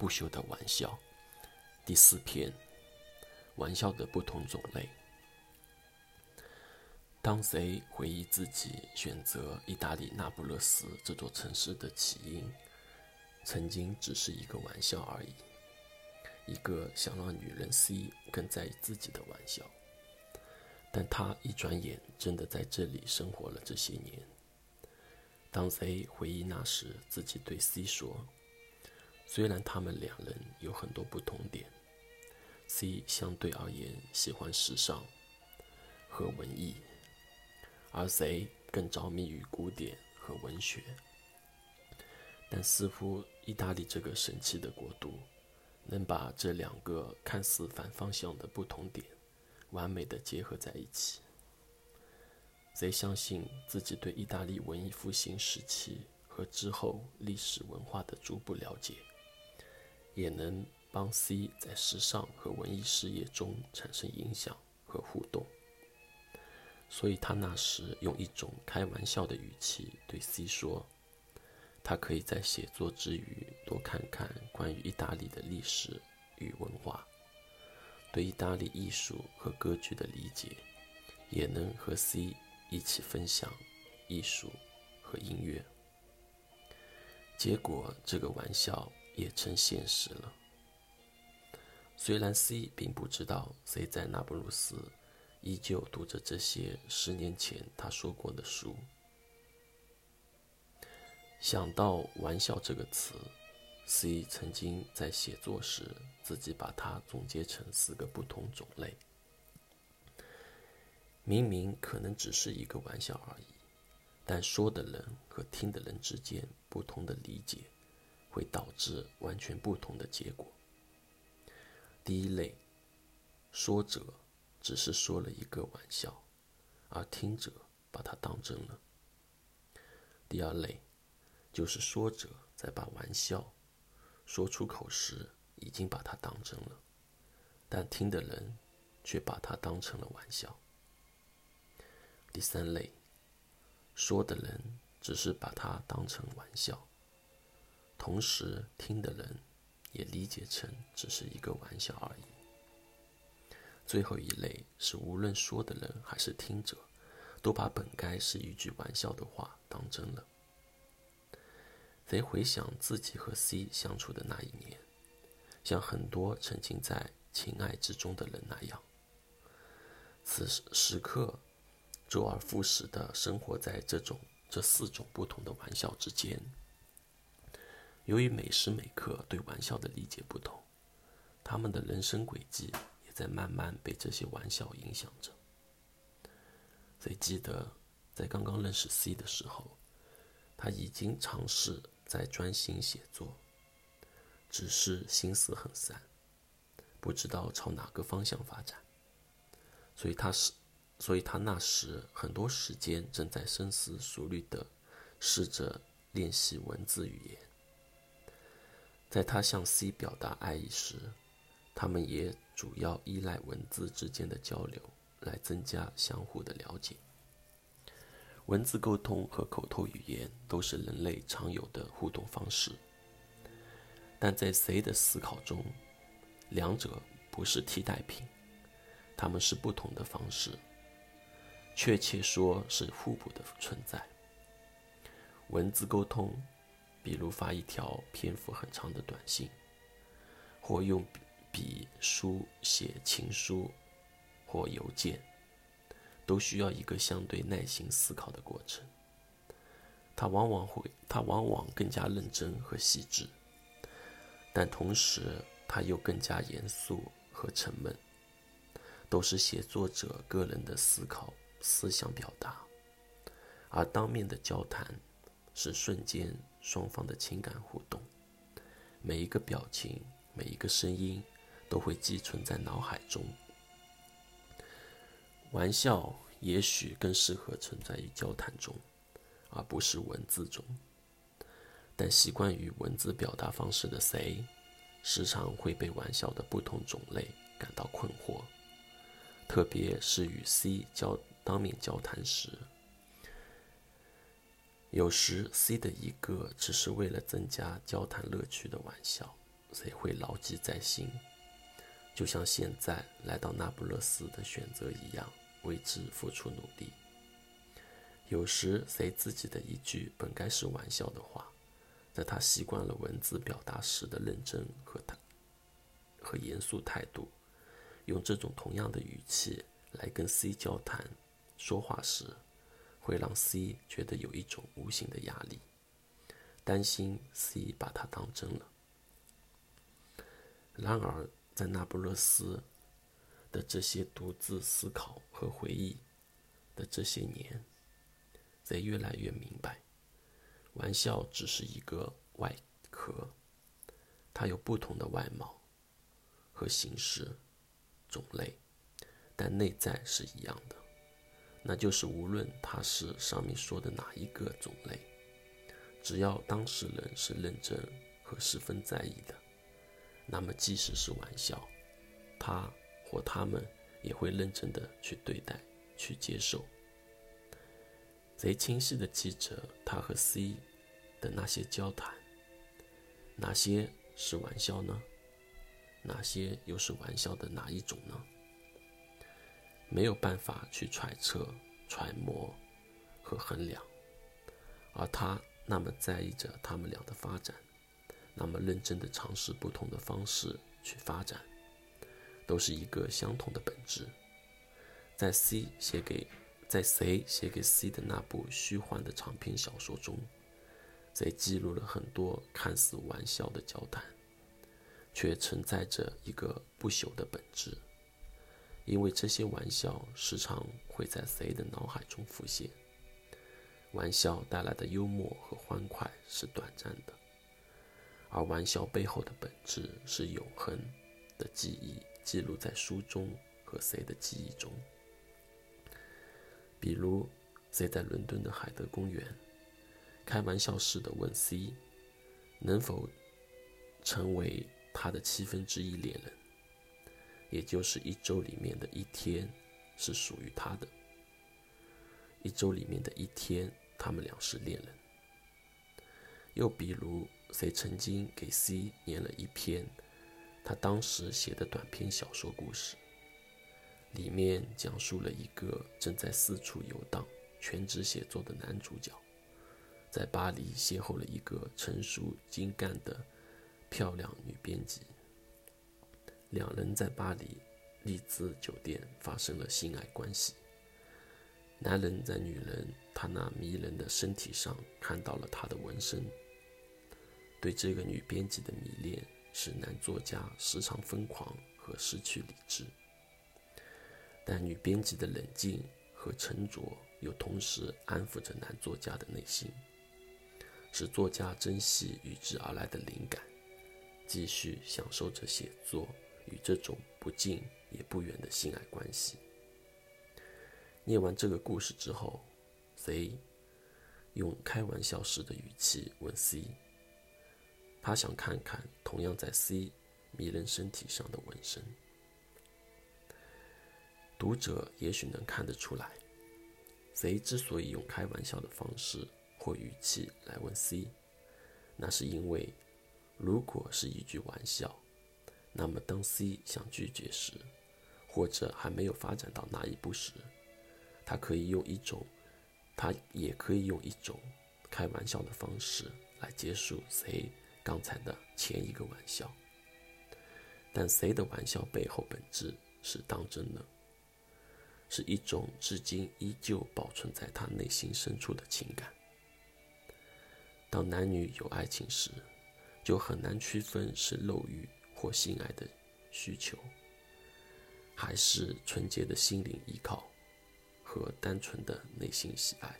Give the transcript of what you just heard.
不朽的玩笑。第四篇，玩笑的不同种类。当谁回忆自己选择意大利那不勒斯这座城市的起因，曾经只是一个玩笑而已，一个想让女人 C 更在意自己的玩笑。但他一转眼真的在这里生活了这些年。当 Z 回忆那时，自己对 C 说：“虽然他们两人有很多不同点，C 相对而言喜欢时尚和文艺，而 Z 更着迷于古典和文学。但似乎意大利这个神奇的国度，能把这两个看似反方向的不同点，完美的结合在一起。”贼相信自己对意大利文艺复兴时期和之后历史文化的逐步了解，也能帮 C 在时尚和文艺事业中产生影响和互动。所以他那时用一种开玩笑的语气对 C 说：“他可以在写作之余多看看关于意大利的历史与文化，对意大利艺术和歌剧的理解，也能和 C。”一起分享艺术和音乐，结果这个玩笑也成现实了。虽然 C 并不知道 C 在那不勒斯依旧读着这些十年前他说过的书，想到“玩笑”这个词，C 曾经在写作时自己把它总结成四个不同种类。明明可能只是一个玩笑而已，但说的人和听的人之间不同的理解，会导致完全不同的结果。第一类，说者只是说了一个玩笑，而听者把它当真了。第二类，就是说者在把玩笑说出口时，已经把它当真了，但听的人却把它当成了玩笑。第三类，说的人只是把它当成玩笑，同时听的人也理解成只是一个玩笑而已。最后一类是无论说的人还是听者，都把本该是一句玩笑的话当真了。贼回想自己和 C 相处的那一年，像很多沉浸在情爱之中的人那样，此时时刻。周而复始地生活在这种这四种不同的玩笑之间。由于每时每刻对玩笑的理解不同，他们的人生轨迹也在慢慢被这些玩笑影响着。所以记得在刚刚认识 C 的时候，他已经尝试在专心写作，只是心思很散，不知道朝哪个方向发展。所以他是。所以他那时很多时间正在深思熟虑地试着练习文字语言。在他向 C 表达爱意时，他们也主要依赖文字之间的交流来增加相互的了解。文字沟通和口头语言都是人类常有的互动方式，但在 C 的思考中，两者不是替代品，他们是不同的方式。确切说是互补的存在。文字沟通，比如发一条篇幅很长的短信，或用笔书写情书或邮件，都需要一个相对耐心思考的过程。它往往会，它往往更加认真和细致，但同时它又更加严肃和沉闷，都是写作者个人的思考。思想表达，而当面的交谈是瞬间双方的情感互动，每一个表情、每一个声音都会寄存在脑海中。玩笑也许更适合存在于交谈中，而不是文字中。但习惯于文字表达方式的谁，时常会被玩笑的不同种类感到困惑，特别是与 C 交。当面交谈时，有时 C 的一个只是为了增加交谈乐趣的玩笑，谁会牢记在心，就像现在来到那不勒斯的选择一样，为之付出努力。有时，谁自己的一句本该是玩笑的话，在他习惯了文字表达时的认真和他和严肃态度，用这种同样的语气来跟 C 交谈说话时，会让 C 觉得有一种无形的压力，担心 C 把他当真了。然而，在那不勒斯的这些独自思考和回忆的这些年，贼越来越明白，玩笑只是一个外壳，它有不同的外貌和形式、种类，但内在是一样的，那就是无论它是上面说的哪一个种类，只要当事人是认真和十分在意的。那么，即使是玩笑，他或他们也会认真的去对待、去接受。贼清晰的记着他和 C 的那些交谈，哪些是玩笑呢？哪些又是玩笑的哪一种呢？没有办法去揣测、揣摩和衡量，而他那么在意着他们俩的发展。那么认真的尝试不同的方式去发展，都是一个相同的本质。在 C 写给在谁写给 C 的那部虚幻的长篇小说中，贼记录了很多看似玩笑的交谈，却存在着一个不朽的本质。因为这些玩笑时常会在谁的脑海中浮现。玩笑带来的幽默和欢快是短暂的。而玩笑背后的本质是永恒的记忆，记录在书中和谁的记忆中。比如，谁在伦敦的海德公园，开玩笑似的问 C，能否成为他的七分之一恋人，也就是一周里面的一天是属于他的，一周里面的一天，他们俩是恋人。又比如。谁曾经给 C 念了一篇他当时写的短篇小说故事，里面讲述了一个正在四处游荡、全职写作的男主角，在巴黎邂逅了一个成熟精干的漂亮女编辑，两人在巴黎丽兹酒店发生了性爱关系。男人在女人她那迷人的身体上看到了她的纹身。对这个女编辑的迷恋，使男作家时常疯狂和失去理智。但女编辑的冷静和沉着，又同时安抚着男作家的内心，使作家珍惜与之而来的灵感，继续享受着写作与这种不近也不远的性爱关系。念完这个故事之后，C 用开玩笑式的语气问 C。他想看看同样在 C 迷人身体上的纹身。读者也许能看得出来，C 之所以用开玩笑的方式或语气来问 C，那是因为，如果是一句玩笑，那么当 C 想拒绝时，或者还没有发展到那一步时，他可以用一种，他也可以用一种开玩笑的方式来结束 C。刚才的前一个玩笑，但谁的玩笑背后本质是当真的，是一种至今依旧保存在他内心深处的情感。当男女有爱情时，就很难区分是漏欲或性爱的需求，还是纯洁的心灵依靠和单纯的内心喜爱。